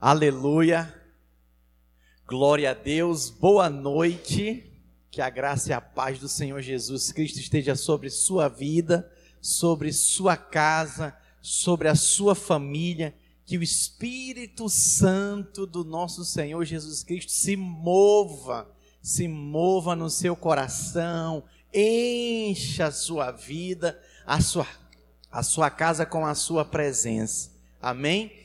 Aleluia. Glória a Deus. Boa noite. Que a graça e a paz do Senhor Jesus Cristo esteja sobre sua vida, sobre sua casa, sobre a sua família. Que o Espírito Santo do nosso Senhor Jesus Cristo se mova, se mova no seu coração, encha a sua vida, a sua, a sua casa com a sua presença. Amém?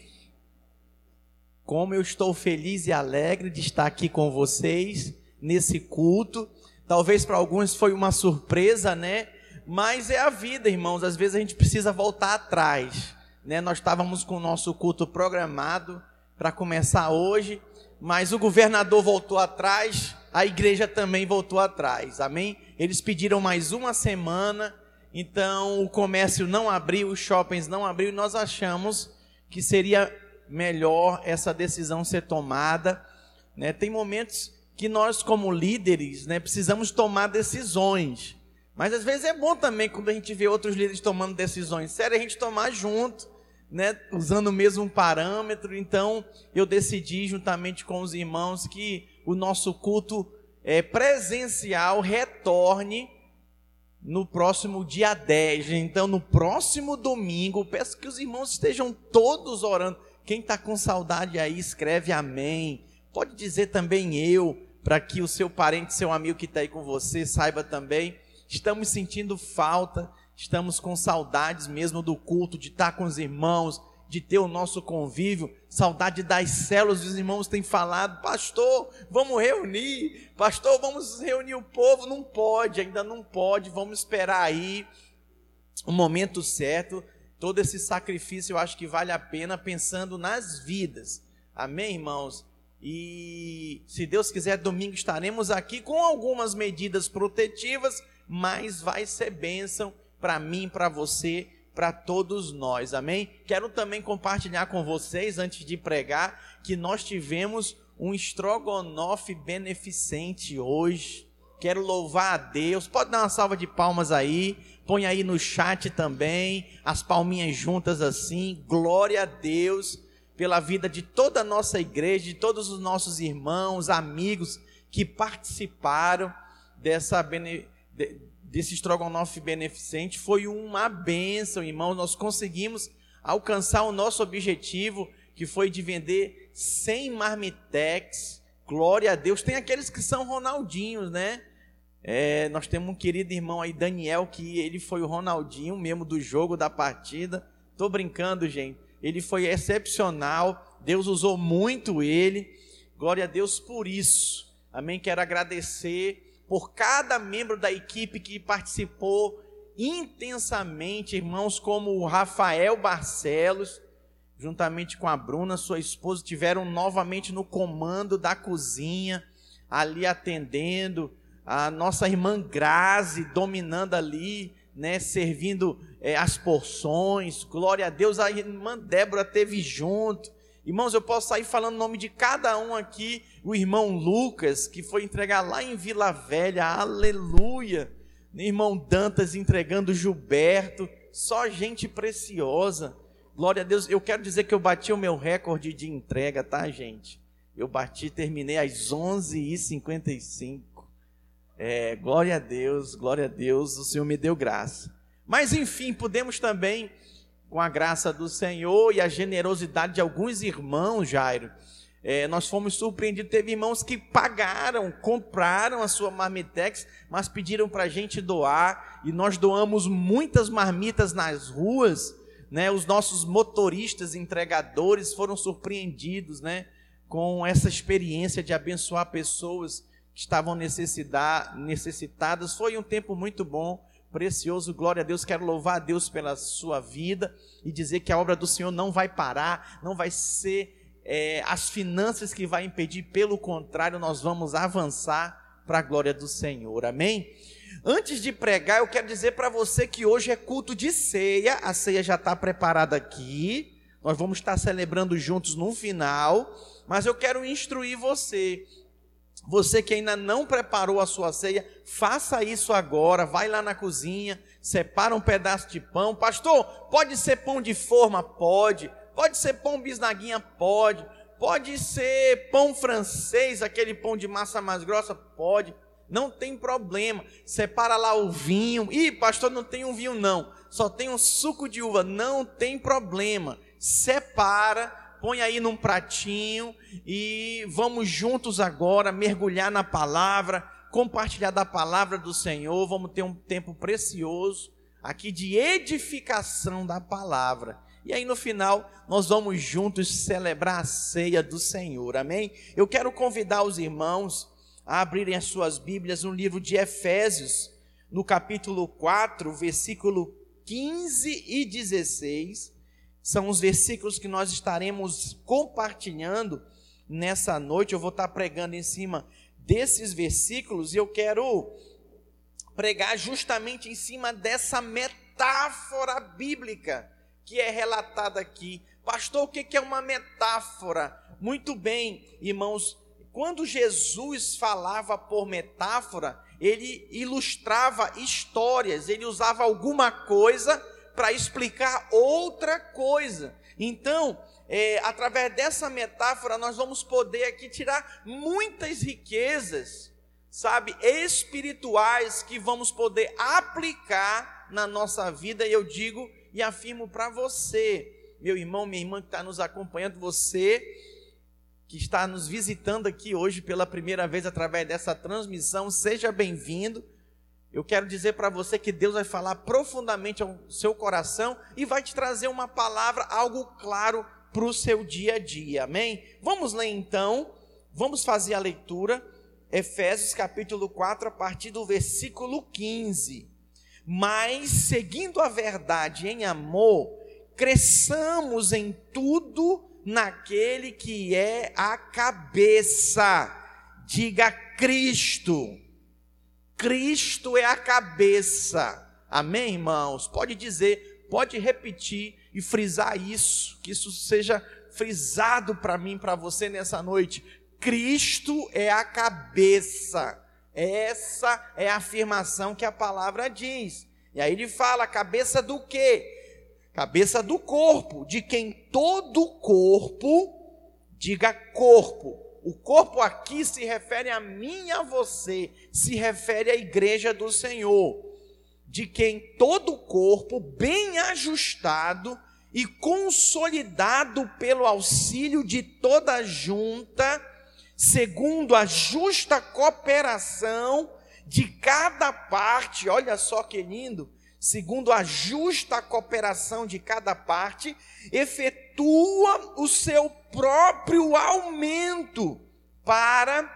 Como eu estou feliz e alegre de estar aqui com vocês nesse culto. Talvez para alguns foi uma surpresa, né? Mas é a vida, irmãos. Às vezes a gente precisa voltar atrás, né? Nós estávamos com o nosso culto programado para começar hoje, mas o governador voltou atrás, a igreja também voltou atrás. Amém? Eles pediram mais uma semana, então o comércio não abriu, os shoppings não abriu, e nós achamos que seria melhor essa decisão ser tomada. Né? Tem momentos que nós, como líderes, né, precisamos tomar decisões. Mas às vezes é bom também quando a gente vê outros líderes tomando decisões sérias, a gente tomar junto, né, usando o mesmo parâmetro. Então, eu decidi, juntamente com os irmãos, que o nosso culto é, presencial retorne no próximo dia 10. Então, no próximo domingo, peço que os irmãos estejam todos orando. Quem está com saudade aí, escreve amém. Pode dizer também eu, para que o seu parente, seu amigo que está aí com você, saiba também. Estamos sentindo falta, estamos com saudades mesmo do culto, de estar tá com os irmãos, de ter o nosso convívio, saudade das células, os irmãos têm falado, pastor, vamos reunir, pastor, vamos reunir o povo, não pode, ainda não pode, vamos esperar aí o momento certo, todo esse sacrifício eu acho que vale a pena pensando nas vidas. Amém, irmãos? E se Deus quiser, domingo estaremos aqui com algumas medidas protetivas, mas vai ser bênção para mim, para você, para todos nós. Amém? Quero também compartilhar com vocês, antes de pregar, que nós tivemos um estrogonofe beneficente hoje. Quero louvar a Deus. Pode dar uma salva de palmas aí. Põe aí no chat também, as palminhas juntas assim. Glória a Deus pela vida de toda a nossa igreja, de todos os nossos irmãos, amigos que participaram dessa bene, desse estrogonofe beneficente. Foi uma bênção, irmãos. Nós conseguimos alcançar o nosso objetivo, que foi de vender 100 marmitex. Glória a Deus. Tem aqueles que são Ronaldinhos, né? É, nós temos um querido irmão aí, Daniel, que ele foi o Ronaldinho mesmo do jogo, da partida. Tô brincando, gente. Ele foi excepcional. Deus usou muito ele. Glória a Deus por isso. Amém. Quero agradecer por cada membro da equipe que participou intensamente, irmãos, como o Rafael Barcelos, juntamente com a Bruna, sua esposa, tiveram novamente no comando da cozinha, ali atendendo a nossa irmã Grazi dominando ali, né, servindo é, as porções. Glória a Deus, a irmã Débora teve junto. Irmãos, eu posso sair falando o nome de cada um aqui. O irmão Lucas, que foi entregar lá em Vila Velha, aleluia. Irmão Dantas entregando Gilberto, só gente preciosa. Glória a Deus. Eu quero dizer que eu bati o meu recorde de entrega, tá, gente? Eu bati, terminei às 11h55. É, glória a Deus, glória a Deus, o Senhor me deu graça. Mas enfim, podemos também, com a graça do Senhor e a generosidade de alguns irmãos, Jairo, é, nós fomos surpreendidos. Teve irmãos que pagaram, compraram a sua marmitex, mas pediram para a gente doar, e nós doamos muitas marmitas nas ruas. Né? Os nossos motoristas, entregadores foram surpreendidos né? com essa experiência de abençoar pessoas que estavam necessitadas. Foi um tempo muito bom, precioso. Glória a Deus. Quero louvar a Deus pela sua vida e dizer que a obra do Senhor não vai parar, não vai ser é, as finanças que vai impedir, pelo contrário, nós vamos avançar para a glória do Senhor. Amém? Antes de pregar, eu quero dizer para você que hoje é culto de ceia, a ceia já está preparada aqui, nós vamos estar celebrando juntos no final, mas eu quero instruir você você que ainda não preparou a sua ceia, faça isso agora. Vai lá na cozinha, separa um pedaço de pão. Pastor, pode ser pão de forma? Pode. Pode ser pão bisnaguinha? Pode. Pode ser pão francês, aquele pão de massa mais grossa? Pode. Não tem problema. Separa lá o vinho. Ih, pastor, não tem um vinho não. Só tem um suco de uva. Não tem problema. Separa, põe aí num pratinho e vamos juntos agora mergulhar na palavra, compartilhar da palavra do Senhor. Vamos ter um tempo precioso aqui de edificação da palavra. E aí no final nós vamos juntos celebrar a ceia do Senhor. Amém? Eu quero convidar os irmãos a abrirem as suas Bíblias no livro de Efésios, no capítulo 4, versículo 15 e 16. São os versículos que nós estaremos compartilhando nessa noite. Eu vou estar pregando em cima desses versículos e eu quero pregar justamente em cima dessa metáfora bíblica que é relatada aqui. Pastor, o que é uma metáfora? Muito bem, irmãos, quando Jesus falava por metáfora, ele ilustrava histórias, ele usava alguma coisa para explicar outra coisa. Então, é, através dessa metáfora, nós vamos poder aqui tirar muitas riquezas, sabe, espirituais que vamos poder aplicar na nossa vida. E eu digo e afirmo para você, meu irmão, minha irmã que está nos acompanhando, você que está nos visitando aqui hoje pela primeira vez através dessa transmissão, seja bem-vindo. Eu quero dizer para você que Deus vai falar profundamente ao seu coração e vai te trazer uma palavra, algo claro para o seu dia a dia, amém? Vamos ler então, vamos fazer a leitura, Efésios capítulo 4, a partir do versículo 15. Mas, seguindo a verdade em amor, cresçamos em tudo naquele que é a cabeça. Diga Cristo. Cristo é a cabeça. Amém, irmãos? Pode dizer, pode repetir e frisar isso, que isso seja frisado para mim, para você nessa noite. Cristo é a cabeça. Essa é a afirmação que a palavra diz. E aí ele fala: cabeça do quê? cabeça do corpo, de quem todo corpo, diga corpo. O corpo aqui se refere a mim e a você, se refere à igreja do Senhor, de quem todo corpo, bem ajustado e consolidado pelo auxílio de toda junta, segundo a justa cooperação de cada parte, olha só que lindo, segundo a justa cooperação de cada parte, efetua o seu próprio aumento para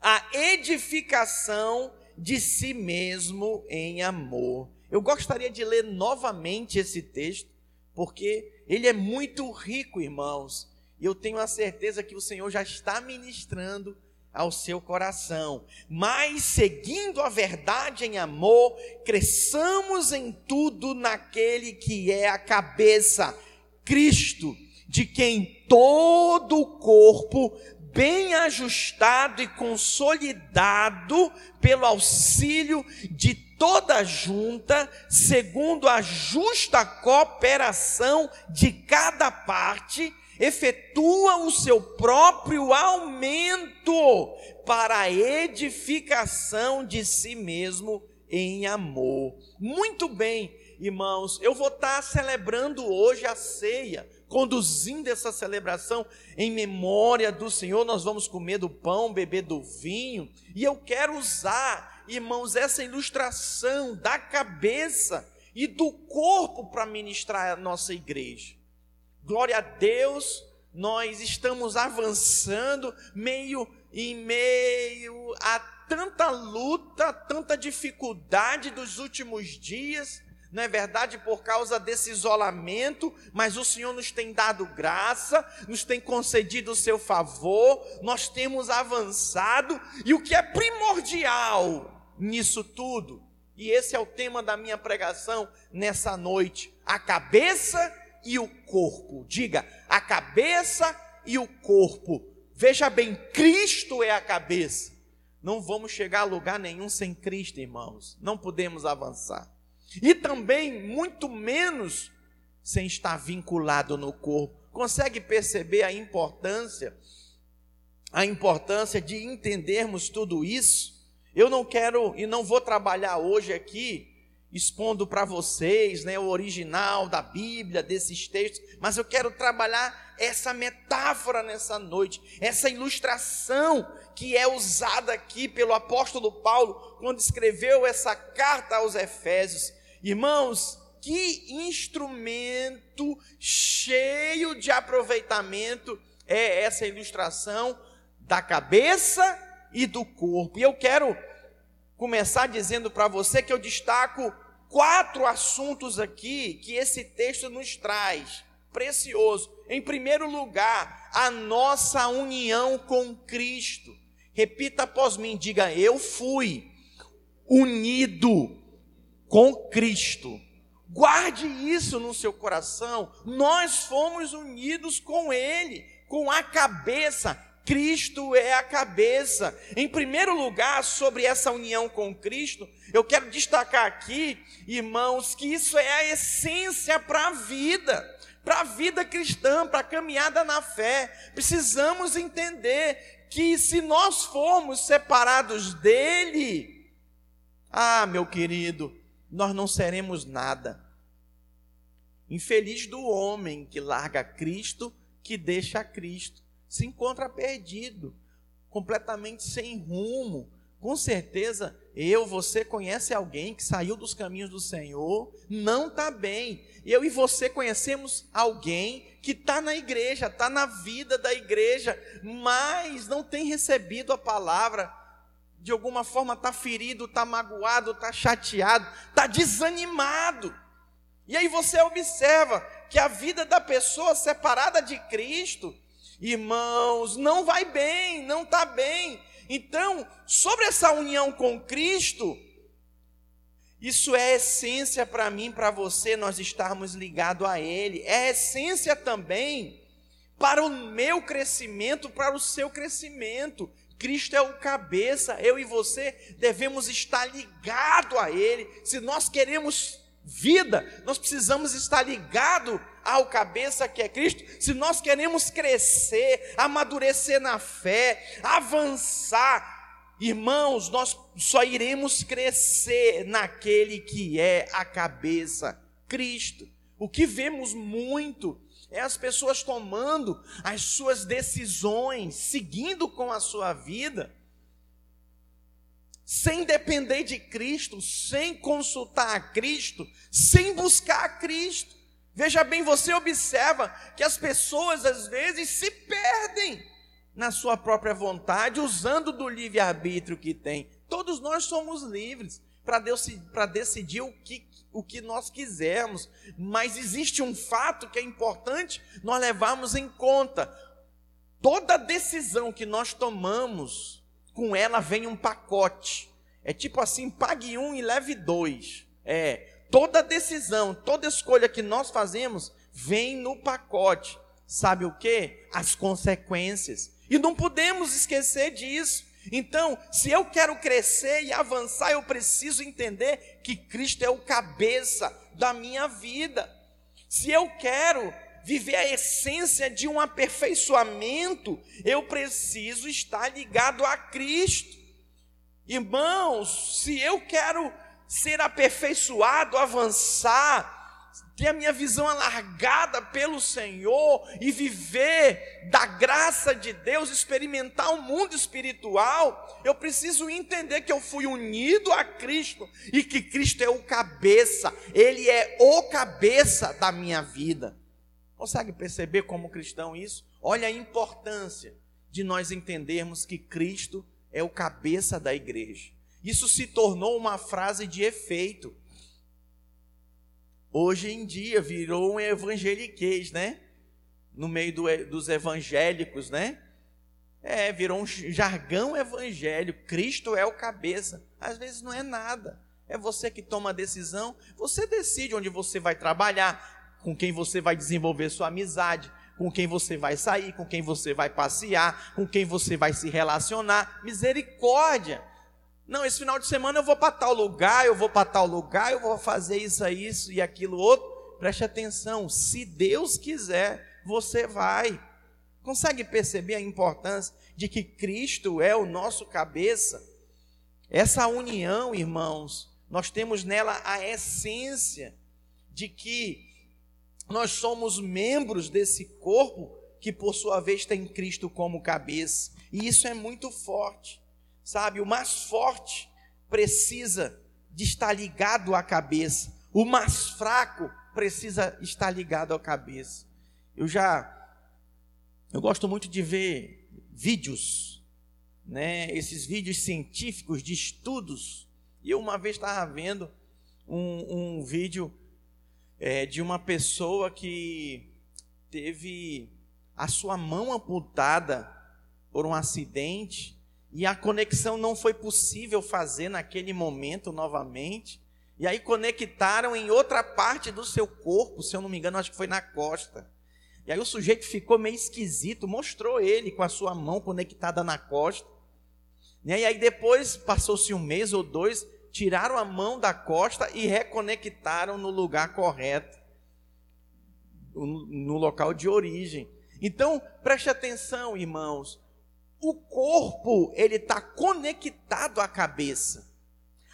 a edificação de si mesmo em amor. Eu gostaria de ler novamente esse texto, porque ele é muito rico, irmãos. E eu tenho a certeza que o Senhor já está ministrando ao seu coração. Mas seguindo a verdade em amor, cresçamos em tudo naquele que é a cabeça, Cristo, de quem todo o corpo, bem ajustado e consolidado pelo auxílio de toda junta, segundo a justa cooperação de cada parte, efetua o seu próprio aumento para a edificação de si mesmo em amor. Muito bem, irmãos, eu vou estar celebrando hoje a ceia, conduzindo essa celebração em memória do Senhor. Nós vamos comer do pão, beber do vinho, e eu quero usar, irmãos, essa ilustração da cabeça e do corpo para ministrar a nossa igreja. Glória a Deus, nós estamos avançando meio em meio a tanta luta, tanta dificuldade dos últimos dias, não é verdade? Por causa desse isolamento, mas o Senhor nos tem dado graça, nos tem concedido o seu favor, nós temos avançado, e o que é primordial nisso tudo, e esse é o tema da minha pregação nessa noite: a cabeça e o corpo. Diga, a cabeça e o corpo. Veja bem, Cristo é a cabeça. Não vamos chegar a lugar nenhum sem Cristo, irmãos. Não podemos avançar. E também, muito menos, sem estar vinculado no corpo. Consegue perceber a importância? A importância de entendermos tudo isso? Eu não quero e não vou trabalhar hoje aqui expondo para vocês né, o original da Bíblia, desses textos, mas eu quero trabalhar essa metáfora nessa noite, essa ilustração que é usada aqui pelo apóstolo Paulo quando escreveu essa carta aos Efésios. Irmãos, que instrumento cheio de aproveitamento é essa ilustração da cabeça e do corpo. E eu quero começar dizendo para você que eu destaco quatro assuntos aqui que esse texto nos traz, precioso. Em primeiro lugar, a nossa união com Cristo. Repita após mim, diga: Eu fui unido com Cristo. Guarde isso no seu coração. Nós fomos unidos com Ele, com a cabeça. Cristo é a cabeça. Em primeiro lugar, sobre essa união com Cristo, eu quero destacar aqui, irmãos, que isso é a essência para a vida, para a vida cristã, para a caminhada na fé. Precisamos entender que se nós formos separados dele, ah, meu querido, nós não seremos nada. Infeliz do homem que larga Cristo, que deixa Cristo se encontra perdido, completamente sem rumo. Com certeza, eu, você conhece alguém que saiu dos caminhos do Senhor, não está bem. Eu e você conhecemos alguém que está na igreja, está na vida da igreja, mas não tem recebido a palavra, de alguma forma está ferido, está magoado, está chateado, está desanimado. E aí você observa que a vida da pessoa separada de Cristo Irmãos, não vai bem, não está bem. Então, sobre essa união com Cristo, isso é essência para mim, para você, nós estarmos ligados a Ele. É essência também para o meu crescimento, para o seu crescimento. Cristo é o cabeça, eu e você devemos estar ligados a Ele. Se nós queremos vida, nós precisamos estar ligados ao cabeça que é Cristo, se nós queremos crescer, amadurecer na fé, avançar, irmãos, nós só iremos crescer naquele que é a cabeça, Cristo. O que vemos muito é as pessoas tomando as suas decisões, seguindo com a sua vida, sem depender de Cristo, sem consultar a Cristo, sem buscar a Cristo. Veja bem, você observa que as pessoas às vezes se perdem na sua própria vontade, usando do livre-arbítrio que tem. Todos nós somos livres para decidir o que, o que nós quisermos, mas existe um fato que é importante nós levarmos em conta. Toda decisão que nós tomamos, com ela vem um pacote. É tipo assim: pague um e leve dois. É, toda decisão, toda escolha que nós fazemos vem no pacote. Sabe o que? As consequências. E não podemos esquecer disso. Então, se eu quero crescer e avançar, eu preciso entender que Cristo é o cabeça da minha vida. Se eu quero viver a essência de um aperfeiçoamento, eu preciso estar ligado a Cristo. Irmãos, se eu quero ser aperfeiçoado, avançar, ter a minha visão alargada pelo Senhor e viver da graça de Deus, experimentar o mundo espiritual, eu preciso entender que eu fui unido a Cristo e que Cristo é o cabeça, Ele é o cabeça da minha vida. Consegue perceber como cristão isso? Olha a importância de nós entendermos que Cristo é o cabeça da igreja. Isso se tornou uma frase de efeito. Hoje em dia virou um evangeliquez, né? No meio do, dos evangélicos, né? É, virou um jargão evangélico. Cristo é o cabeça. Às vezes não é nada. É você que toma a decisão. Você decide onde você vai trabalhar, com quem você vai desenvolver sua amizade, com quem você vai sair, com quem você vai passear, com quem você vai se relacionar. Misericórdia. Não, esse final de semana eu vou para tal lugar, eu vou para tal lugar, eu vou fazer isso, isso e aquilo outro. Preste atenção, se Deus quiser, você vai. Consegue perceber a importância de que Cristo é o nosso cabeça? Essa união, irmãos, nós temos nela a essência de que nós somos membros desse corpo que, por sua vez, tem Cristo como cabeça. E isso é muito forte, sabe? O mais forte precisa de estar ligado à cabeça, o mais fraco precisa estar ligado à cabeça. Eu já, eu gosto muito de ver vídeos, né? Esses vídeos científicos de estudos. E eu uma vez estava vendo um, um vídeo é, de uma pessoa que teve a sua mão amputada por um acidente e a conexão não foi possível fazer naquele momento novamente. E aí conectaram em outra parte do seu corpo, se eu não me engano, acho que foi na costa. E aí o sujeito ficou meio esquisito, mostrou ele com a sua mão conectada na costa. E aí depois, passou-se um mês ou dois, tiraram a mão da costa e reconectaram no lugar correto, no local de origem. Então, preste atenção, irmãos. O corpo, ele está conectado à cabeça.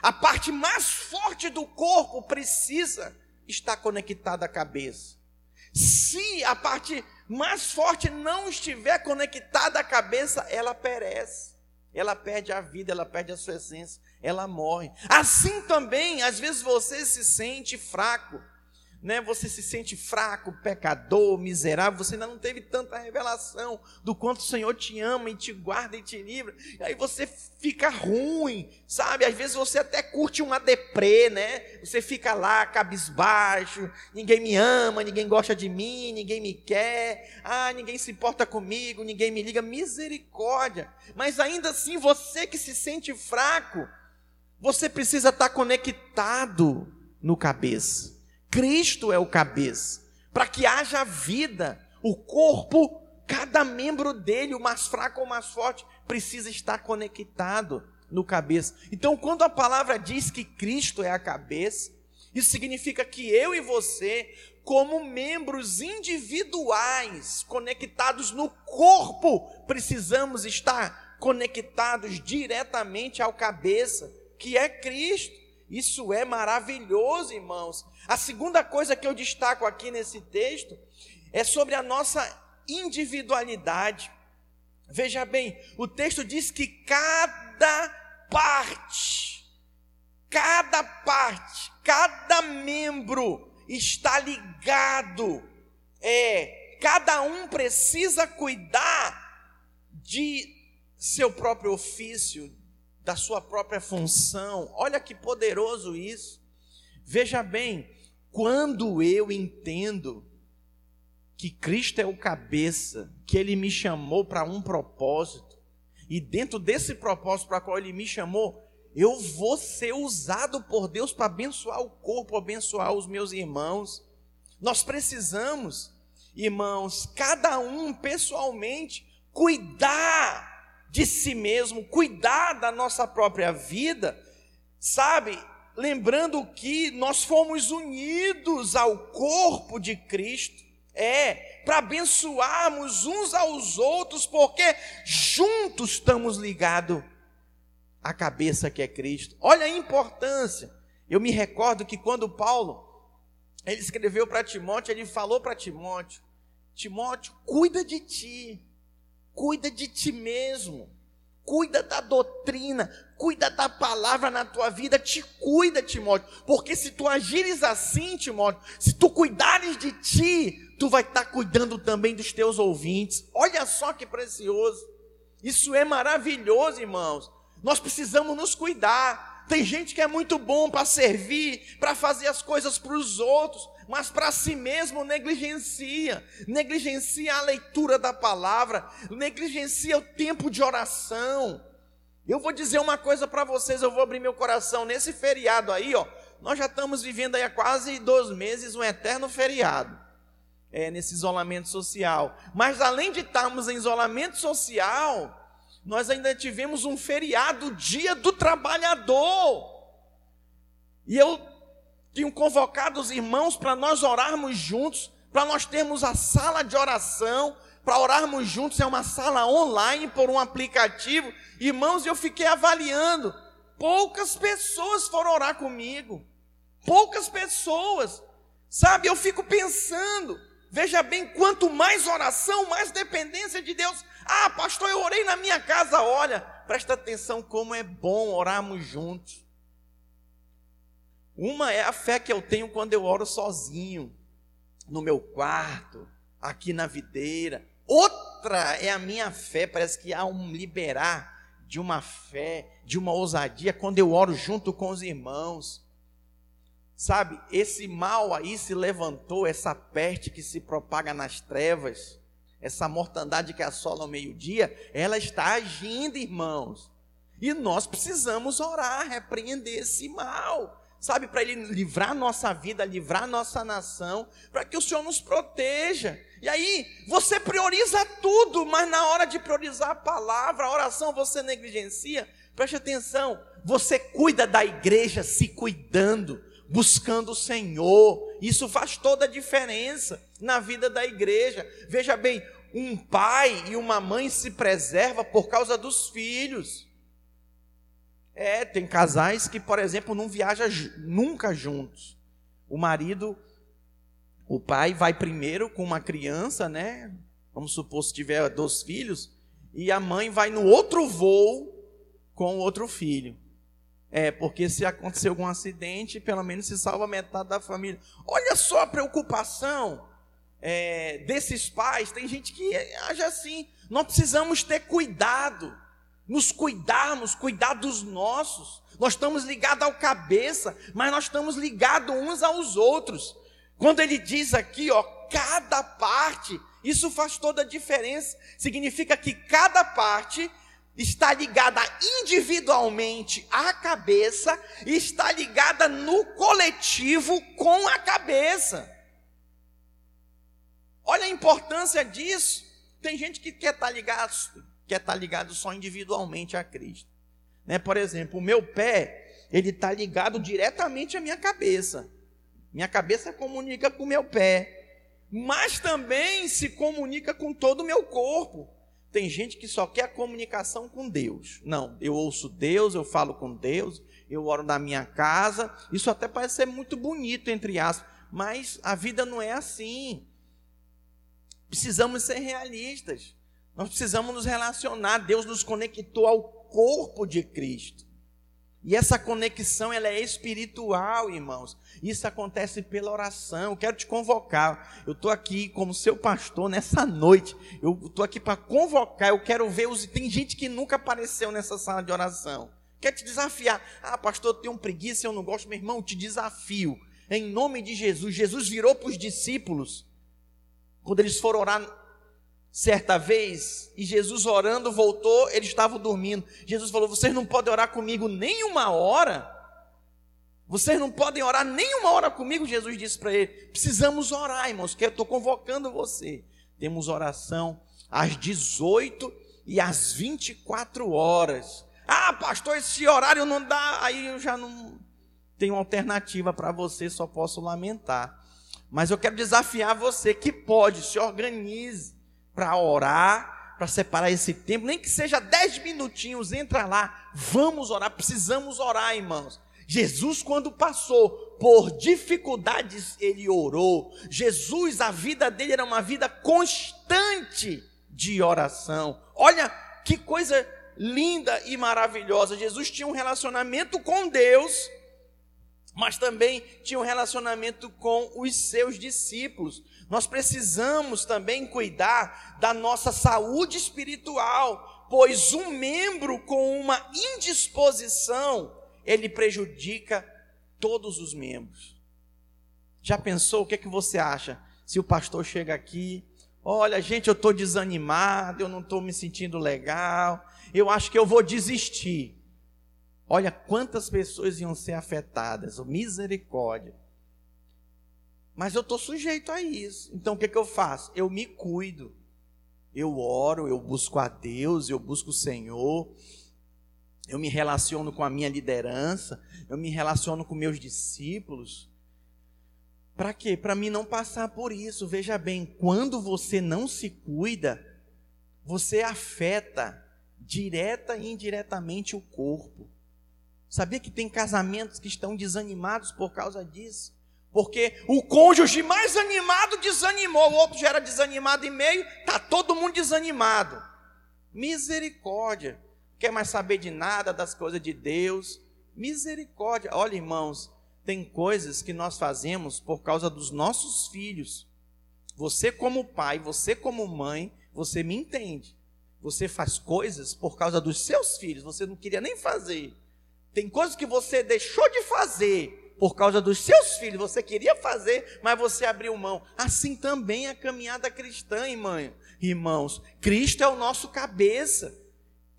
A parte mais forte do corpo precisa estar conectada à cabeça. Se a parte mais forte não estiver conectada à cabeça, ela perece. Ela perde a vida, ela perde a sua essência ela morre. Assim também, às vezes você se sente fraco, né? Você se sente fraco, pecador, miserável, você ainda não teve tanta revelação do quanto o Senhor te ama e te guarda e te livra. E aí você fica ruim, sabe? Às vezes você até curte uma deprê, né? Você fica lá cabisbaixo, ninguém me ama, ninguém gosta de mim, ninguém me quer, ah, ninguém se importa comigo, ninguém me liga, misericórdia. Mas ainda assim, você que se sente fraco, você precisa estar conectado no cabeça. Cristo é o cabeça. Para que haja vida, o corpo, cada membro dele, o mais fraco ou o mais forte, precisa estar conectado no cabeça. Então, quando a palavra diz que Cristo é a cabeça, isso significa que eu e você, como membros individuais conectados no corpo, precisamos estar conectados diretamente ao cabeça que é Cristo. Isso é maravilhoso, irmãos. A segunda coisa que eu destaco aqui nesse texto é sobre a nossa individualidade. Veja bem, o texto diz que cada parte, cada parte, cada membro está ligado. É, cada um precisa cuidar de seu próprio ofício, da sua própria função. Olha que poderoso isso. Veja bem, quando eu entendo que Cristo é o cabeça, que Ele me chamou para um propósito, e dentro desse propósito para qual Ele me chamou, eu vou ser usado por Deus para abençoar o corpo, abençoar os meus irmãos. Nós precisamos, irmãos, cada um pessoalmente, cuidar de si mesmo, cuidar da nossa própria vida, sabe? Lembrando que nós fomos unidos ao corpo de Cristo, é, para abençoarmos uns aos outros, porque juntos estamos ligados à cabeça que é Cristo. Olha a importância. Eu me recordo que quando Paulo ele escreveu para Timóteo, ele falou para Timóteo: Timóteo, cuida de ti Cuida de ti mesmo. Cuida da doutrina, cuida da palavra na tua vida, te cuida, Timóteo. Porque se tu agires assim, Timóteo, se tu cuidares de ti, tu vai estar cuidando também dos teus ouvintes. Olha só que precioso. Isso é maravilhoso, irmãos. Nós precisamos nos cuidar. Tem gente que é muito bom para servir, para fazer as coisas para os outros, mas para si mesmo negligencia, negligencia a leitura da palavra, negligencia o tempo de oração. Eu vou dizer uma coisa para vocês, eu vou abrir meu coração nesse feriado aí, ó. Nós já estamos vivendo aí há quase dois meses um eterno feriado, é, nesse isolamento social. Mas além de estarmos em isolamento social, nós ainda tivemos um feriado, Dia do Trabalhador. E eu tinham convocado os irmãos para nós orarmos juntos, para nós termos a sala de oração, para orarmos juntos, é uma sala online por um aplicativo. Irmãos, eu fiquei avaliando. Poucas pessoas foram orar comigo. Poucas pessoas. Sabe, eu fico pensando. Veja bem, quanto mais oração, mais dependência de Deus. Ah, pastor, eu orei na minha casa. Olha, presta atenção como é bom orarmos juntos. Uma é a fé que eu tenho quando eu oro sozinho, no meu quarto, aqui na videira. Outra é a minha fé, parece que há um liberar de uma fé, de uma ousadia quando eu oro junto com os irmãos. Sabe, esse mal aí se levantou, essa peste que se propaga nas trevas, essa mortandade que assola ao meio-dia, ela está agindo, irmãos. E nós precisamos orar, repreender esse mal sabe, para Ele livrar nossa vida, livrar nossa nação, para que o Senhor nos proteja. E aí, você prioriza tudo, mas na hora de priorizar a palavra, a oração, você negligencia. Preste atenção, você cuida da igreja se cuidando, buscando o Senhor. Isso faz toda a diferença na vida da igreja. Veja bem, um pai e uma mãe se preserva por causa dos filhos. É, tem casais que, por exemplo, não viajam nunca juntos. O marido, o pai vai primeiro com uma criança, né? Vamos supor se tiver dois filhos, e a mãe vai no outro voo com o outro filho. É, porque se acontecer algum acidente, pelo menos se salva metade da família. Olha só a preocupação é, desses pais. Tem gente que age assim. Nós precisamos ter cuidado nos cuidarmos, cuidar dos nossos. Nós estamos ligados ao cabeça, mas nós estamos ligados uns aos outros. Quando ele diz aqui, ó, cada parte, isso faz toda a diferença. Significa que cada parte está ligada individualmente à cabeça e está ligada no coletivo com a cabeça. Olha a importância disso. Tem gente que quer estar ligado, quer estar tá ligado só individualmente a Cristo. Né? Por exemplo, o meu pé, ele está ligado diretamente à minha cabeça. Minha cabeça comunica com o meu pé, mas também se comunica com todo o meu corpo. Tem gente que só quer a comunicação com Deus. Não, eu ouço Deus, eu falo com Deus, eu oro na minha casa. Isso até parece ser muito bonito, entre aspas, mas a vida não é assim. Precisamos ser realistas. Nós precisamos nos relacionar. Deus nos conectou ao corpo de Cristo. E essa conexão ela é espiritual, irmãos. Isso acontece pela oração. Eu quero te convocar. Eu estou aqui como seu pastor nessa noite. Eu estou aqui para convocar. Eu quero ver os. Tem gente que nunca apareceu nessa sala de oração. Quer te desafiar. Ah, pastor, eu tenho preguiça, eu não gosto. Meu irmão, eu te desafio. Em nome de Jesus. Jesus virou para os discípulos. Quando eles foram orar certa vez, e Jesus orando voltou, eles estavam dormindo. Jesus falou: Vocês não podem orar comigo nem uma hora? Vocês não podem orar nem uma hora comigo? Jesus disse para ele: Precisamos orar, irmãos, que eu estou convocando você. Temos oração às 18 e às 24 horas. Ah, pastor, esse horário não dá, aí eu já não tenho alternativa para você, só posso lamentar. Mas eu quero desafiar você que pode, se organize para orar, para separar esse tempo, nem que seja dez minutinhos, entra lá, vamos orar, precisamos orar, irmãos. Jesus, quando passou por dificuldades, ele orou. Jesus, a vida dele era uma vida constante de oração. Olha que coisa linda e maravilhosa. Jesus tinha um relacionamento com Deus, mas também tinha um relacionamento com os seus discípulos. Nós precisamos também cuidar da nossa saúde espiritual, pois um membro com uma indisposição, ele prejudica todos os membros. Já pensou o que é que você acha? Se o pastor chega aqui, olha, gente, eu estou desanimado, eu não estou me sentindo legal, eu acho que eu vou desistir. Olha quantas pessoas iam ser afetadas, misericórdia. Mas eu estou sujeito a isso. Então o que, que eu faço? Eu me cuido. Eu oro, eu busco a Deus, eu busco o Senhor. Eu me relaciono com a minha liderança, eu me relaciono com meus discípulos. Para quê? Para mim não passar por isso. Veja bem, quando você não se cuida, você afeta direta e indiretamente o corpo. Sabia que tem casamentos que estão desanimados por causa disso? Porque o cônjuge mais animado desanimou, o outro já era desanimado e meio, tá todo mundo desanimado. Misericórdia. Quer mais saber de nada das coisas de Deus? Misericórdia. Olha, irmãos, tem coisas que nós fazemos por causa dos nossos filhos. Você como pai, você como mãe, você me entende. Você faz coisas por causa dos seus filhos, você não queria nem fazer. Tem coisas que você deixou de fazer por causa dos seus filhos, você queria fazer, mas você abriu mão. Assim também é a caminhada cristã, irmã. Irmãos, Cristo é o nosso cabeça.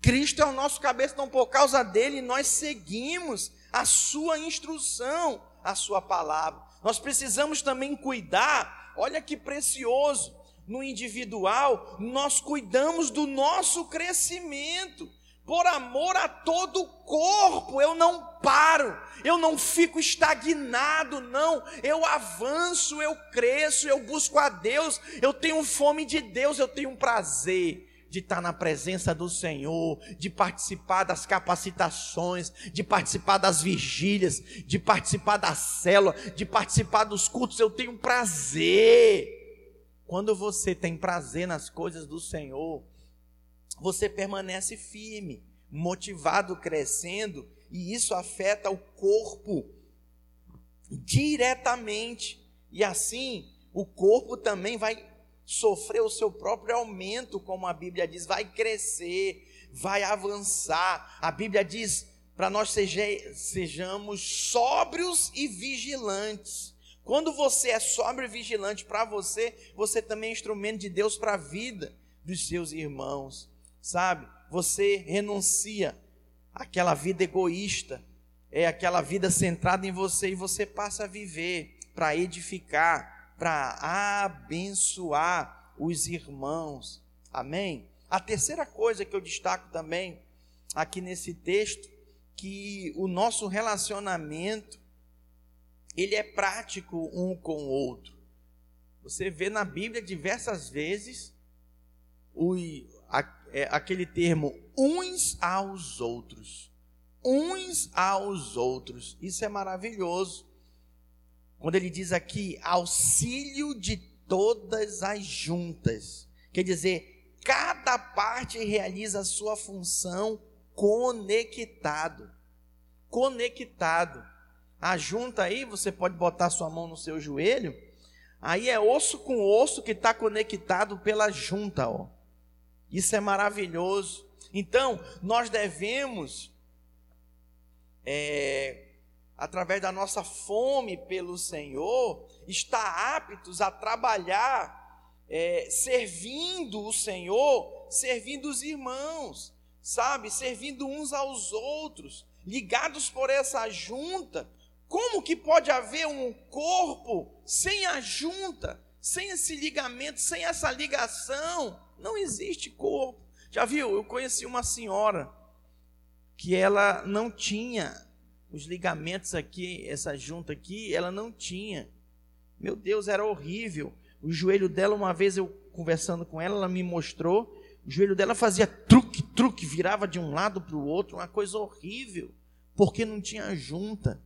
Cristo é o nosso cabeça, então por causa dele nós seguimos a sua instrução, a sua palavra. Nós precisamos também cuidar, olha que precioso, no individual, nós cuidamos do nosso crescimento. Por amor a todo o corpo, eu não paro, eu não fico estagnado, não. Eu avanço, eu cresço, eu busco a Deus, eu tenho fome de Deus, eu tenho um prazer de estar na presença do Senhor, de participar das capacitações, de participar das vigílias, de participar da célula, de participar dos cultos. Eu tenho prazer. Quando você tem prazer nas coisas do Senhor, você permanece firme, motivado, crescendo, e isso afeta o corpo diretamente. E assim, o corpo também vai sofrer o seu próprio aumento, como a Bíblia diz, vai crescer, vai avançar. A Bíblia diz para nós seja, sejamos sóbrios e vigilantes. Quando você é sóbrio e vigilante para você, você também é instrumento de Deus para a vida dos seus irmãos, sabe? Você renuncia àquela vida egoísta, é aquela vida centrada em você e você passa a viver para edificar, para abençoar os irmãos. Amém? A terceira coisa que eu destaco também aqui nesse texto, que o nosso relacionamento ele é prático um com o outro. Você vê na Bíblia diversas vezes o, a, é, aquele termo uns aos outros. Uns aos outros. Isso é maravilhoso. Quando ele diz aqui auxílio de todas as juntas. Quer dizer, cada parte realiza a sua função conectado. Conectado. A junta aí, você pode botar sua mão no seu joelho. Aí é osso com osso que está conectado pela junta, ó. Isso é maravilhoso. Então, nós devemos, é, através da nossa fome pelo Senhor, estar aptos a trabalhar, é, servindo o Senhor, servindo os irmãos, sabe? Servindo uns aos outros, ligados por essa junta, como que pode haver um corpo sem a junta, sem esse ligamento, sem essa ligação? Não existe corpo. Já viu? Eu conheci uma senhora que ela não tinha os ligamentos aqui, essa junta aqui, ela não tinha. Meu Deus, era horrível. O joelho dela, uma vez eu conversando com ela, ela me mostrou, o joelho dela fazia truque, truque, virava de um lado para o outro, uma coisa horrível, porque não tinha junta.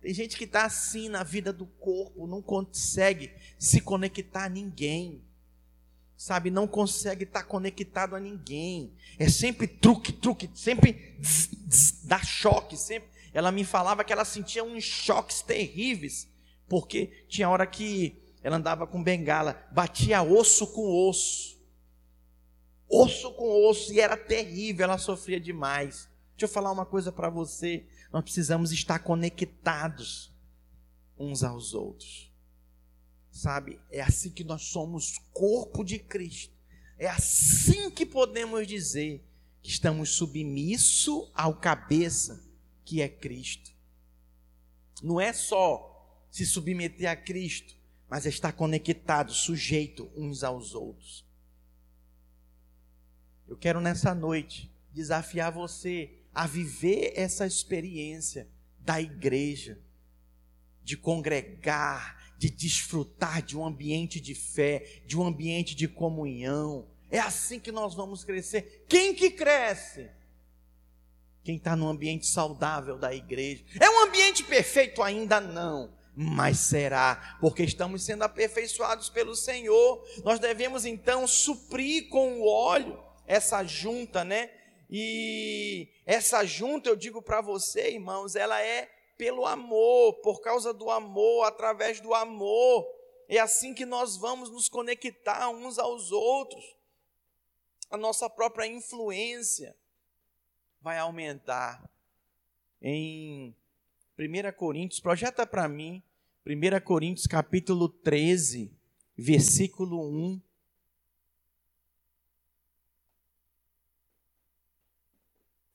Tem gente que está assim na vida do corpo, não consegue se conectar a ninguém. Sabe, não consegue estar tá conectado a ninguém. É sempre truque, truque, sempre dá choque. Sempre. Ela me falava que ela sentia uns choques terríveis, porque tinha hora que ela andava com bengala, batia osso com osso. Osso com osso, e era terrível, ela sofria demais. Deixa eu falar uma coisa para você nós precisamos estar conectados uns aos outros. Sabe? É assim que nós somos corpo de Cristo. É assim que podemos dizer que estamos submissos ao cabeça que é Cristo. Não é só se submeter a Cristo, mas é estar conectado, sujeito uns aos outros. Eu quero nessa noite desafiar você a viver essa experiência da igreja, de congregar, de desfrutar de um ambiente de fé, de um ambiente de comunhão. É assim que nós vamos crescer. Quem que cresce? Quem está no ambiente saudável da igreja. É um ambiente perfeito ainda não, mas será, porque estamos sendo aperfeiçoados pelo Senhor. Nós devemos então suprir com o óleo essa junta, né? E essa junta, eu digo para você, irmãos, ela é pelo amor, por causa do amor, através do amor. É assim que nós vamos nos conectar uns aos outros. A nossa própria influência vai aumentar. Em 1 Coríntios, projeta para mim, 1 Coríntios capítulo 13, versículo 1.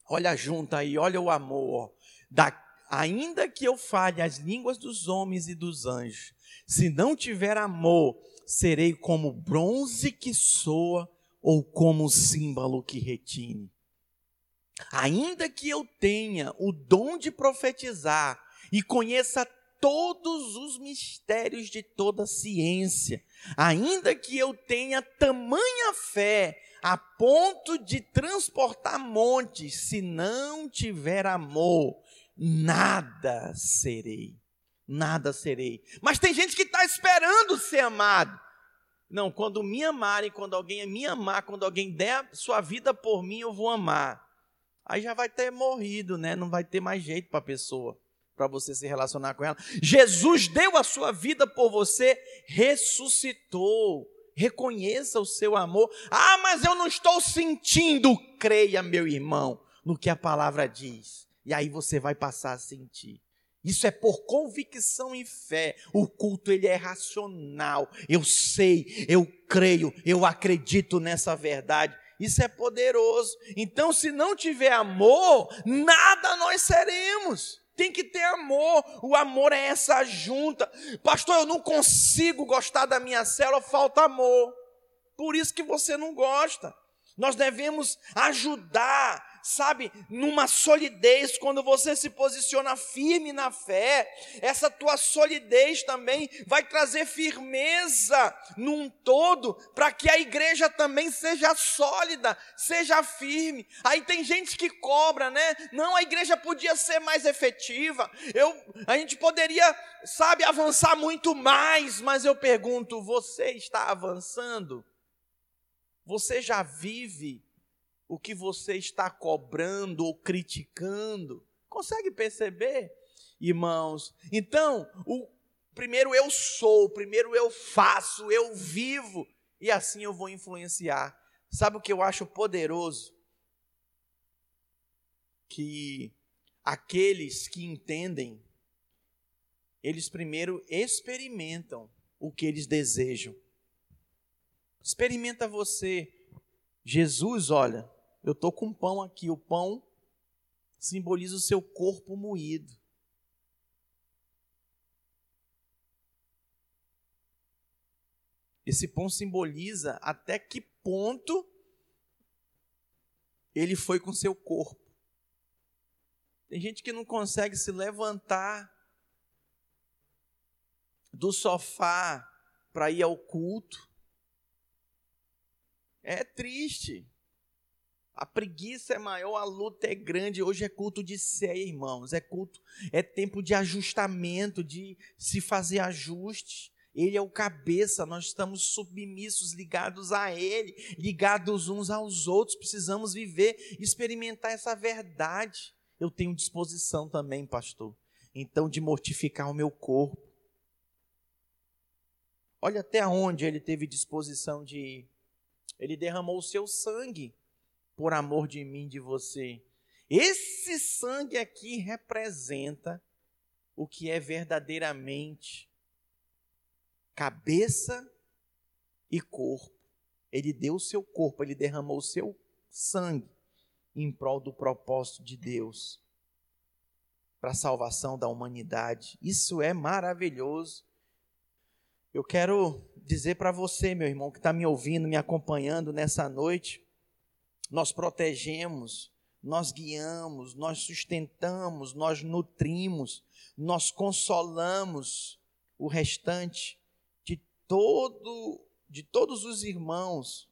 Olha junto aí, olha o amor. Da, ainda que eu fale as línguas dos homens e dos anjos, se não tiver amor, serei como bronze que soa ou como símbolo que retine. Ainda que eu tenha o dom de profetizar e conheça todos os mistérios de toda ciência, ainda que eu tenha tamanha fé a ponto de transportar montes, se não tiver amor, nada serei. Nada serei. Mas tem gente que está esperando ser amado. Não, quando me amarem, quando alguém me amar, quando alguém der sua vida por mim, eu vou amar. Aí já vai ter morrido, né? Não vai ter mais jeito para a pessoa, para você se relacionar com ela. Jesus deu a sua vida por você, ressuscitou. Reconheça o seu amor. Ah, mas eu não estou sentindo. Creia, meu irmão, no que a palavra diz. E aí você vai passar a sentir. Isso é por convicção e fé. O culto ele é racional. Eu sei, eu creio, eu acredito nessa verdade. Isso é poderoso. Então, se não tiver amor, nada nós seremos. Tem que ter amor. O amor é essa junta. Pastor, eu não consigo gostar da minha célula, falta amor. Por isso que você não gosta. Nós devemos ajudar sabe, numa solidez, quando você se posiciona firme na fé, essa tua solidez também vai trazer firmeza num todo, para que a igreja também seja sólida, seja firme. Aí tem gente que cobra, né? Não, a igreja podia ser mais efetiva, eu, a gente poderia, sabe, avançar muito mais, mas eu pergunto, você está avançando? Você já vive o que você está cobrando ou criticando. Consegue perceber, irmãos? Então, o primeiro eu sou, primeiro eu faço, eu vivo, e assim eu vou influenciar. Sabe o que eu acho poderoso? Que aqueles que entendem, eles primeiro experimentam o que eles desejam. Experimenta você. Jesus, olha, eu estou com pão aqui. O pão simboliza o seu corpo moído. Esse pão simboliza até que ponto ele foi com seu corpo. Tem gente que não consegue se levantar do sofá para ir ao culto. É triste. A preguiça é maior, a luta é grande. Hoje é culto de sé, irmãos. É culto, é tempo de ajustamento, de se fazer ajustes. Ele é o cabeça, nós estamos submissos, ligados a Ele, ligados uns aos outros. Precisamos viver, experimentar essa verdade. Eu tenho disposição também, pastor, então, de mortificar o meu corpo. Olha até onde ele teve disposição de ir. Ele derramou o seu sangue por amor de mim, de você. Esse sangue aqui representa o que é verdadeiramente cabeça e corpo. Ele deu o seu corpo, ele derramou o seu sangue em prol do propósito de Deus para a salvação da humanidade. Isso é maravilhoso. Eu quero dizer para você, meu irmão, que está me ouvindo, me acompanhando nessa noite, nós protegemos, nós guiamos, nós sustentamos, nós nutrimos, nós consolamos o restante de todo de todos os irmãos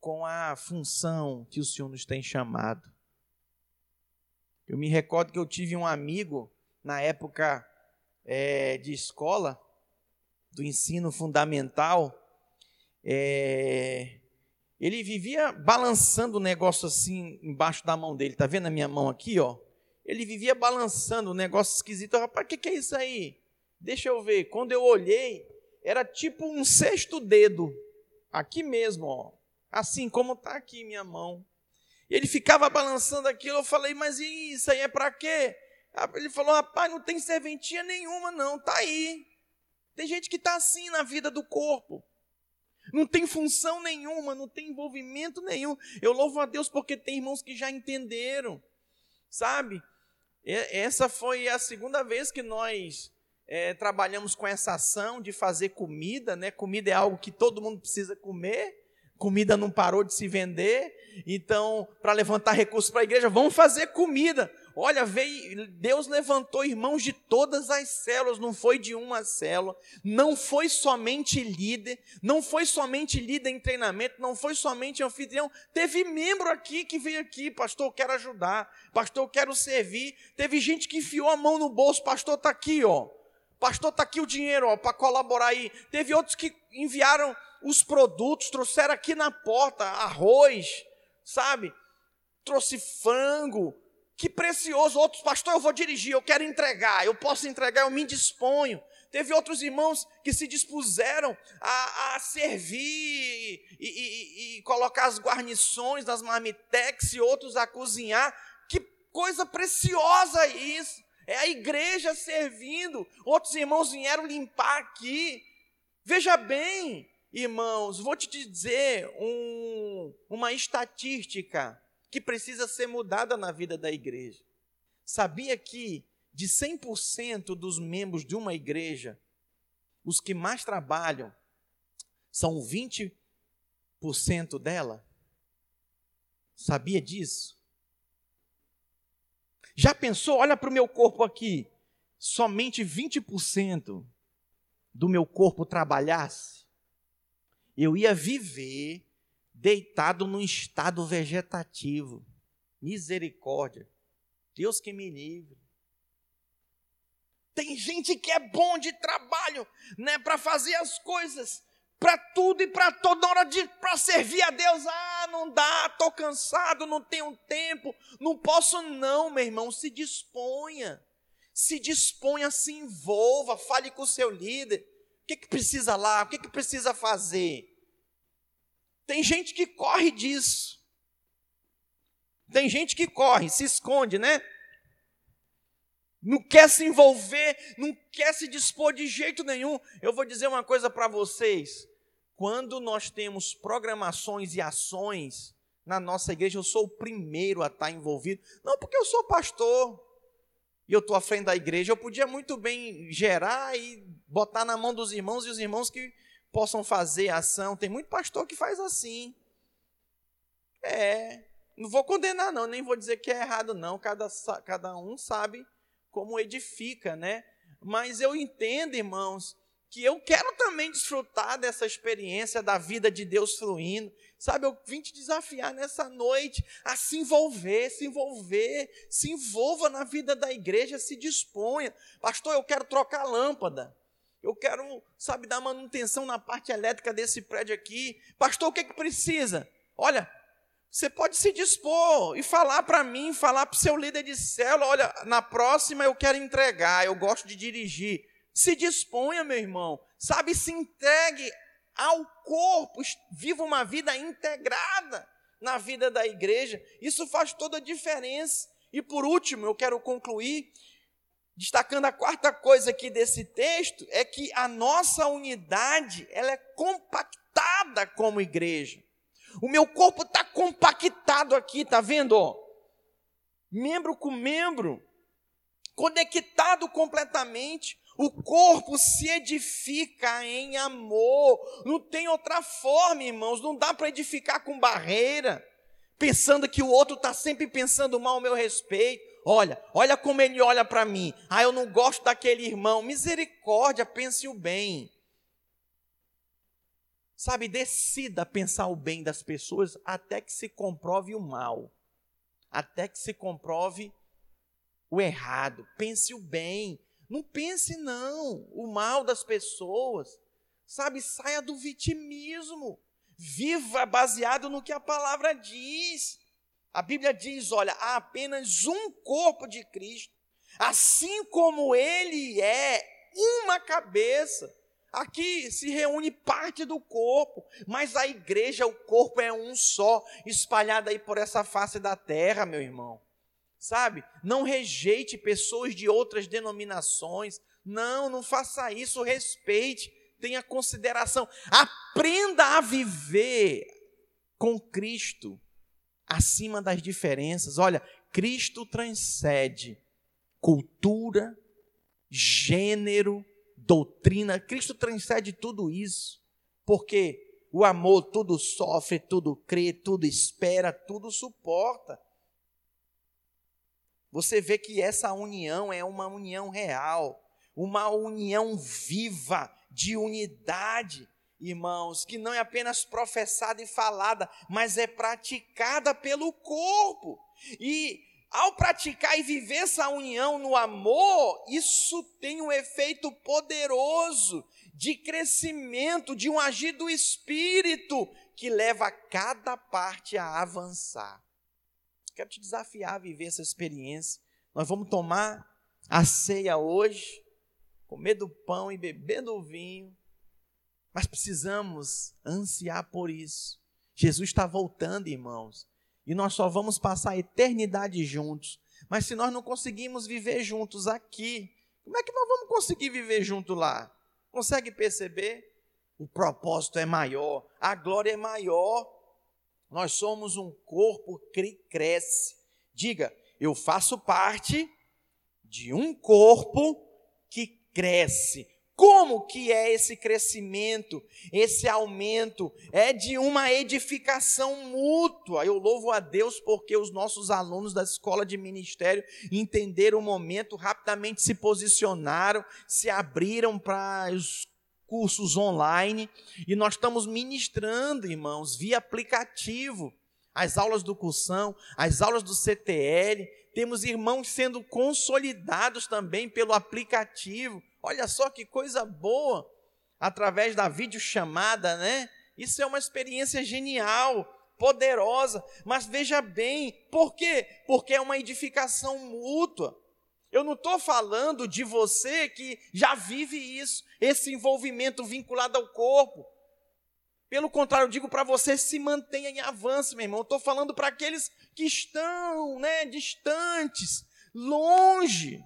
com a função que o Senhor nos tem chamado. Eu me recordo que eu tive um amigo na época é, de escola, do ensino fundamental, é, ele vivia balançando o negócio assim embaixo da mão dele. Tá vendo a minha mão aqui, ó? Ele vivia balançando um negócio esquisito. Rapaz, o que, que é isso aí? Deixa eu ver. Quando eu olhei, era tipo um sexto dedo. Aqui mesmo, ó. Assim como está aqui minha mão. Ele ficava balançando aquilo. Eu falei, mas isso aí é para quê? Ele falou, rapaz, não tem serventia nenhuma, não. Tá aí. Tem gente que está assim na vida do corpo. Não tem função nenhuma, não tem envolvimento nenhum. Eu louvo a Deus porque tem irmãos que já entenderam, sabe? Essa foi a segunda vez que nós é, trabalhamos com essa ação de fazer comida, né? Comida é algo que todo mundo precisa comer. Comida não parou de se vender, então, para levantar recursos para a igreja, vamos fazer comida. Olha, veio, Deus levantou irmãos de todas as células, não foi de uma célula, não foi somente líder, não foi somente líder em treinamento, não foi somente anfitrião, teve membro aqui que veio aqui, pastor, eu quero ajudar, pastor, eu quero servir. Teve gente que enfiou a mão no bolso, pastor, está aqui, ó. Pastor, está aqui o dinheiro, ó, para colaborar aí. Teve outros que enviaram os produtos, trouxeram aqui na porta arroz, sabe? Trouxe frango, que precioso. Outros, pastor, eu vou dirigir, eu quero entregar, eu posso entregar, eu me disponho. Teve outros irmãos que se dispuseram a, a servir e, e, e, colocar as guarnições nas marmitex e outros a cozinhar. Que coisa preciosa isso! É a igreja servindo. Outros irmãos vieram limpar aqui. Veja bem, irmãos, vou te dizer um, uma estatística que precisa ser mudada na vida da igreja. Sabia que de 100% dos membros de uma igreja, os que mais trabalham são 20% dela? Sabia disso? Já pensou? Olha para o meu corpo aqui. Somente 20% do meu corpo trabalhasse, eu ia viver deitado num estado vegetativo. Misericórdia. Deus que me livre. Tem gente que é bom de trabalho, né, para fazer as coisas, para tudo e para toda hora de para servir a Deus. Ah, não dá, tô cansado, não tenho tempo, não posso não, meu irmão, se disponha. Se disponha, se envolva, fale com o seu líder. Que que precisa lá? O que que precisa fazer? Tem gente que corre disso. Tem gente que corre, se esconde, né? Não quer se envolver, não quer se dispor de jeito nenhum. Eu vou dizer uma coisa para vocês. Quando nós temos programações e ações na nossa igreja, eu sou o primeiro a estar envolvido. Não porque eu sou pastor e eu estou à frente da igreja, eu podia muito bem gerar e botar na mão dos irmãos e os irmãos que possam fazer ação. Tem muito pastor que faz assim. É, não vou condenar não, nem vou dizer que é errado não. Cada, cada um sabe como edifica, né? Mas eu entendo, irmãos, que eu quero também desfrutar dessa experiência da vida de Deus fluindo. Sabe, eu vim te desafiar nessa noite a se envolver, se envolver, se envolva na vida da igreja, se disponha. Pastor, eu quero trocar lâmpada. Eu quero, sabe, dar manutenção na parte elétrica desse prédio aqui. Pastor, o que, é que precisa? Olha, você pode se dispor e falar para mim, falar para o seu líder de célula: olha, na próxima eu quero entregar, eu gosto de dirigir. Se disponha, meu irmão, sabe, se entregue ao corpo, viva uma vida integrada na vida da igreja. Isso faz toda a diferença. E por último, eu quero concluir destacando a quarta coisa aqui desse texto, é que a nossa unidade, ela é compactada como igreja. O meu corpo está compactado aqui, tá vendo? Ó? Membro com membro, conectado completamente. O corpo se edifica em amor. Não tem outra forma, irmãos. Não dá para edificar com barreira, pensando que o outro está sempre pensando mal ao meu respeito Olha, olha como ele olha para mim. Ah, eu não gosto daquele irmão. Misericórdia, pense o bem. Sabe, decida pensar o bem das pessoas até que se comprove o mal. Até que se comprove o errado. Pense o bem. Não pense, não, o mal das pessoas. Sabe, saia do vitimismo. Viva baseado no que a palavra diz. A Bíblia diz: olha, há apenas um corpo de Cristo, assim como ele é uma cabeça. Aqui se reúne parte do corpo, mas a igreja, o corpo é um só, espalhado aí por essa face da terra, meu irmão. Sabe? Não rejeite pessoas de outras denominações. Não, não faça isso, respeite tenha consideração, aprenda a viver com Cristo acima das diferenças. Olha, Cristo transcende cultura, gênero, doutrina. Cristo transcende tudo isso, porque o amor tudo sofre, tudo crê, tudo espera, tudo suporta. Você vê que essa união é uma união real, uma união viva, de unidade, irmãos, que não é apenas professada e falada, mas é praticada pelo corpo. E ao praticar e viver essa união no amor, isso tem um efeito poderoso de crescimento, de um agir do espírito que leva cada parte a avançar. Quero te desafiar a viver essa experiência. Nós vamos tomar a ceia hoje comer do pão e beber do vinho, mas precisamos ansiar por isso. Jesus está voltando, irmãos, e nós só vamos passar a eternidade juntos. Mas se nós não conseguimos viver juntos aqui, como é que nós vamos conseguir viver junto lá? Consegue perceber? O propósito é maior, a glória é maior. Nós somos um corpo que cresce. Diga, eu faço parte de um corpo que cresce. Como que é esse crescimento, esse aumento? É de uma edificação mútua. Eu louvo a Deus porque os nossos alunos da escola de ministério entenderam o momento, rapidamente se posicionaram, se abriram para os cursos online e nós estamos ministrando, irmãos, via aplicativo, as aulas do cursão, as aulas do CTL, temos irmãos sendo consolidados também pelo aplicativo. Olha só que coisa boa, através da videochamada, né? Isso é uma experiência genial, poderosa, mas veja bem, por quê? Porque é uma edificação mútua. Eu não estou falando de você que já vive isso, esse envolvimento vinculado ao corpo. Pelo contrário, eu digo para você, se mantenha em avanço, meu irmão. Estou falando para aqueles que estão né, distantes, longe.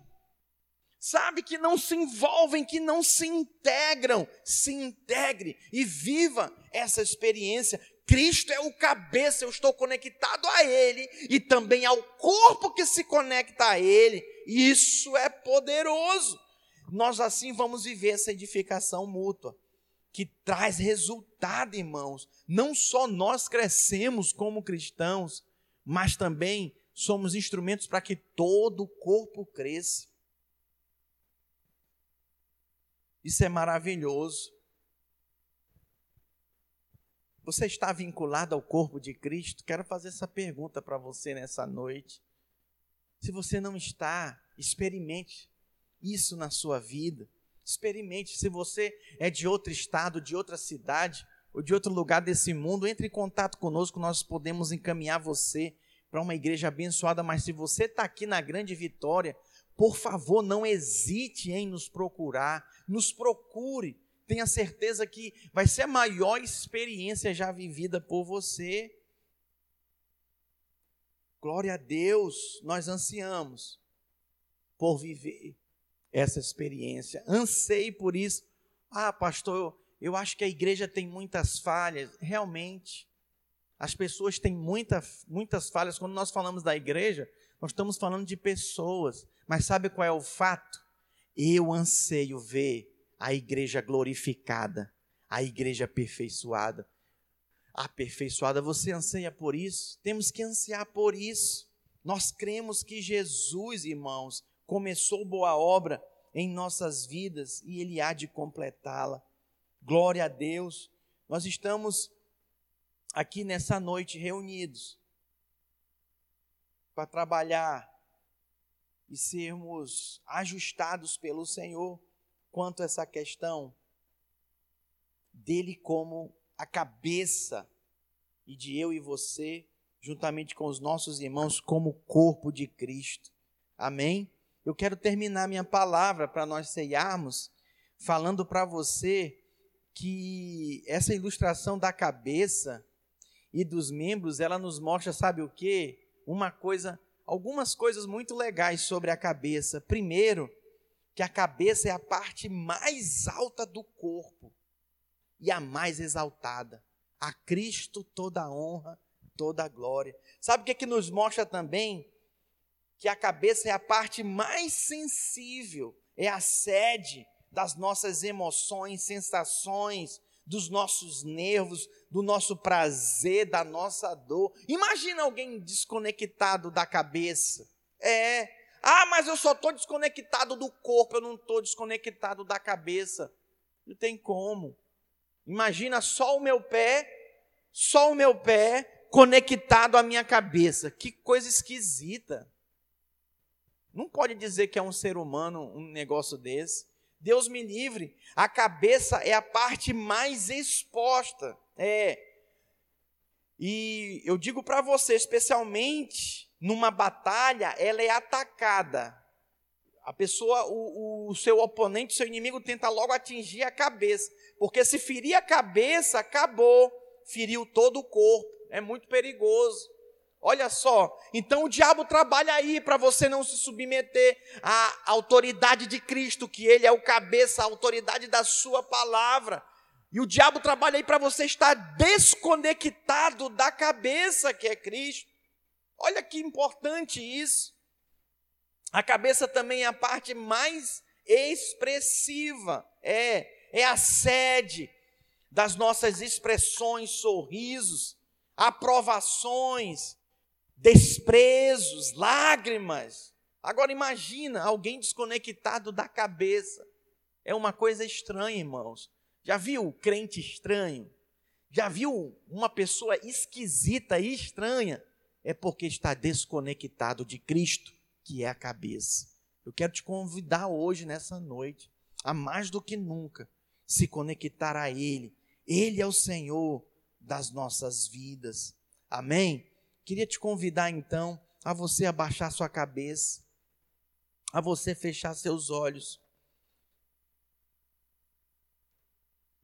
Sabe, que não se envolvem, que não se integram. Se integre e viva essa experiência. Cristo é o cabeça, eu estou conectado a Ele e também ao corpo que se conecta a Ele. Isso é poderoso. Nós assim vamos viver essa edificação mútua que traz resultado, irmãos. Não só nós crescemos como cristãos, mas também somos instrumentos para que todo o corpo cresça. Isso é maravilhoso. Você está vinculado ao corpo de Cristo? Quero fazer essa pergunta para você nessa noite. Se você não está, experimente isso na sua vida. Experimente. Se você é de outro estado, de outra cidade ou de outro lugar desse mundo, entre em contato conosco, nós podemos encaminhar você para uma igreja abençoada. Mas se você está aqui na Grande Vitória, por favor, não hesite em nos procurar, nos procure. Tenha certeza que vai ser a maior experiência já vivida por você. Glória a Deus, nós ansiamos por viver essa experiência. Ansei por isso. Ah, pastor, eu acho que a igreja tem muitas falhas. Realmente, as pessoas têm muita, muitas falhas. Quando nós falamos da igreja, nós estamos falando de pessoas. Mas sabe qual é o fato? Eu anseio ver a igreja glorificada, a igreja aperfeiçoada. Aperfeiçoada, você anseia por isso? Temos que ansiar por isso. Nós cremos que Jesus, irmãos, começou boa obra em nossas vidas e Ele há de completá-la. Glória a Deus. Nós estamos aqui nessa noite reunidos para trabalhar e sermos ajustados pelo Senhor quanto a essa questão dele como a cabeça e de eu e você, juntamente com os nossos irmãos, como corpo de Cristo. Amém? Eu quero terminar minha palavra para nós ceiarmos, falando para você que essa ilustração da cabeça e dos membros, ela nos mostra, sabe o que? Uma coisa, algumas coisas muito legais sobre a cabeça. Primeiro, que a cabeça é a parte mais alta do corpo e a mais exaltada. A Cristo toda a honra, toda a glória. Sabe o que, é que nos mostra também? Que a cabeça é a parte mais sensível, é a sede das nossas emoções, sensações, dos nossos nervos, do nosso prazer, da nossa dor. Imagina alguém desconectado da cabeça. É. Ah, mas eu só estou desconectado do corpo, eu não estou desconectado da cabeça. Não tem como. Imagina só o meu pé, só o meu pé conectado à minha cabeça. Que coisa esquisita. Não pode dizer que é um ser humano um negócio desse. Deus me livre. A cabeça é a parte mais exposta. É. E eu digo para você, especialmente numa batalha, ela é atacada. A pessoa, o, o seu oponente, o seu inimigo tenta logo atingir a cabeça. Porque se ferir a cabeça, acabou. Feriu todo o corpo. É muito perigoso. Olha só, então o diabo trabalha aí para você não se submeter à autoridade de Cristo, que ele é o cabeça, a autoridade da sua palavra. E o diabo trabalha aí para você estar desconectado da cabeça que é Cristo. Olha que importante isso. A cabeça também é a parte mais expressiva, é, é a sede das nossas expressões, sorrisos, aprovações, desprezos, lágrimas. Agora imagina alguém desconectado da cabeça. É uma coisa estranha, irmãos. Já viu crente estranho? Já viu uma pessoa esquisita e estranha? É porque está desconectado de Cristo que é a cabeça. Eu quero te convidar hoje, nessa noite, a mais do que nunca se conectar a Ele. Ele é o Senhor das nossas vidas. Amém? Queria te convidar então a você abaixar sua cabeça, a você fechar seus olhos.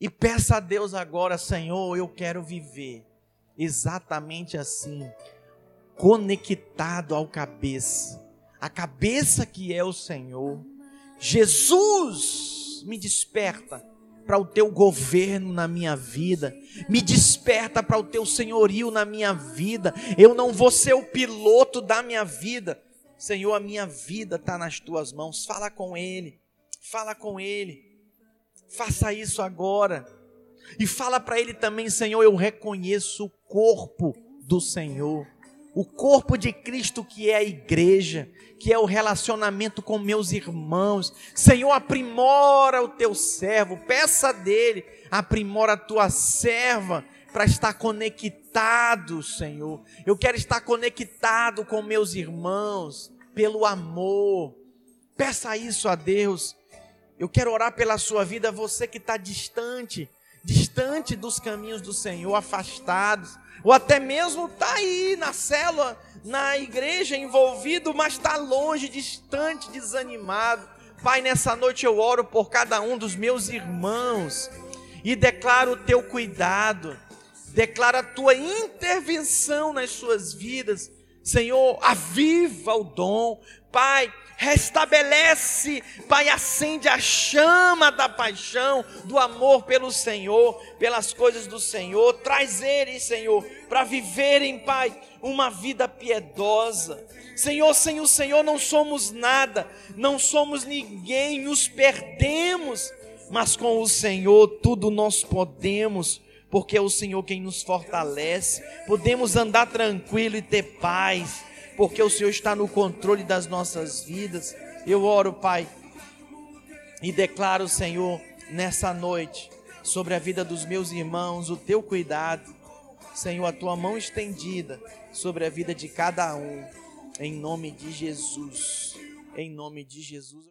E peça a Deus agora, Senhor, eu quero viver exatamente assim, conectado ao cabeça a cabeça que é o Senhor. Jesus me desperta para o teu governo na minha vida, me desperta para o teu senhorio na minha vida. Eu não vou ser o piloto da minha vida, Senhor, a minha vida está nas tuas mãos. Fala com Ele, fala com Ele, faça isso agora. E fala para Ele também, Senhor, eu reconheço o corpo do Senhor o corpo de Cristo que é a igreja, que é o relacionamento com meus irmãos. Senhor, aprimora o teu servo, peça dele, aprimora a tua serva para estar conectado, Senhor. Eu quero estar conectado com meus irmãos pelo amor. Peça isso a Deus. Eu quero orar pela sua vida, você que está distante, distante dos caminhos do Senhor, afastados ou até mesmo está aí na célula, na igreja envolvido, mas está longe, distante, desanimado. Pai, nessa noite eu oro por cada um dos meus irmãos e declaro o teu cuidado, declaro a tua intervenção nas suas vidas. Senhor, aviva o dom. Pai, restabelece, Pai, acende a chama da paixão, do amor pelo Senhor, pelas coisas do Senhor, traz eles, Senhor, para viverem, Pai, uma vida piedosa. Senhor, sem o Senhor não somos nada, não somos ninguém, nos perdemos, mas com o Senhor tudo nós podemos, porque é o Senhor quem nos fortalece, podemos andar tranquilo e ter paz porque o Senhor está no controle das nossas vidas. Eu oro, Pai, e declaro, Senhor, nessa noite, sobre a vida dos meus irmãos, o teu cuidado, Senhor, a tua mão estendida sobre a vida de cada um, em nome de Jesus. Em nome de Jesus.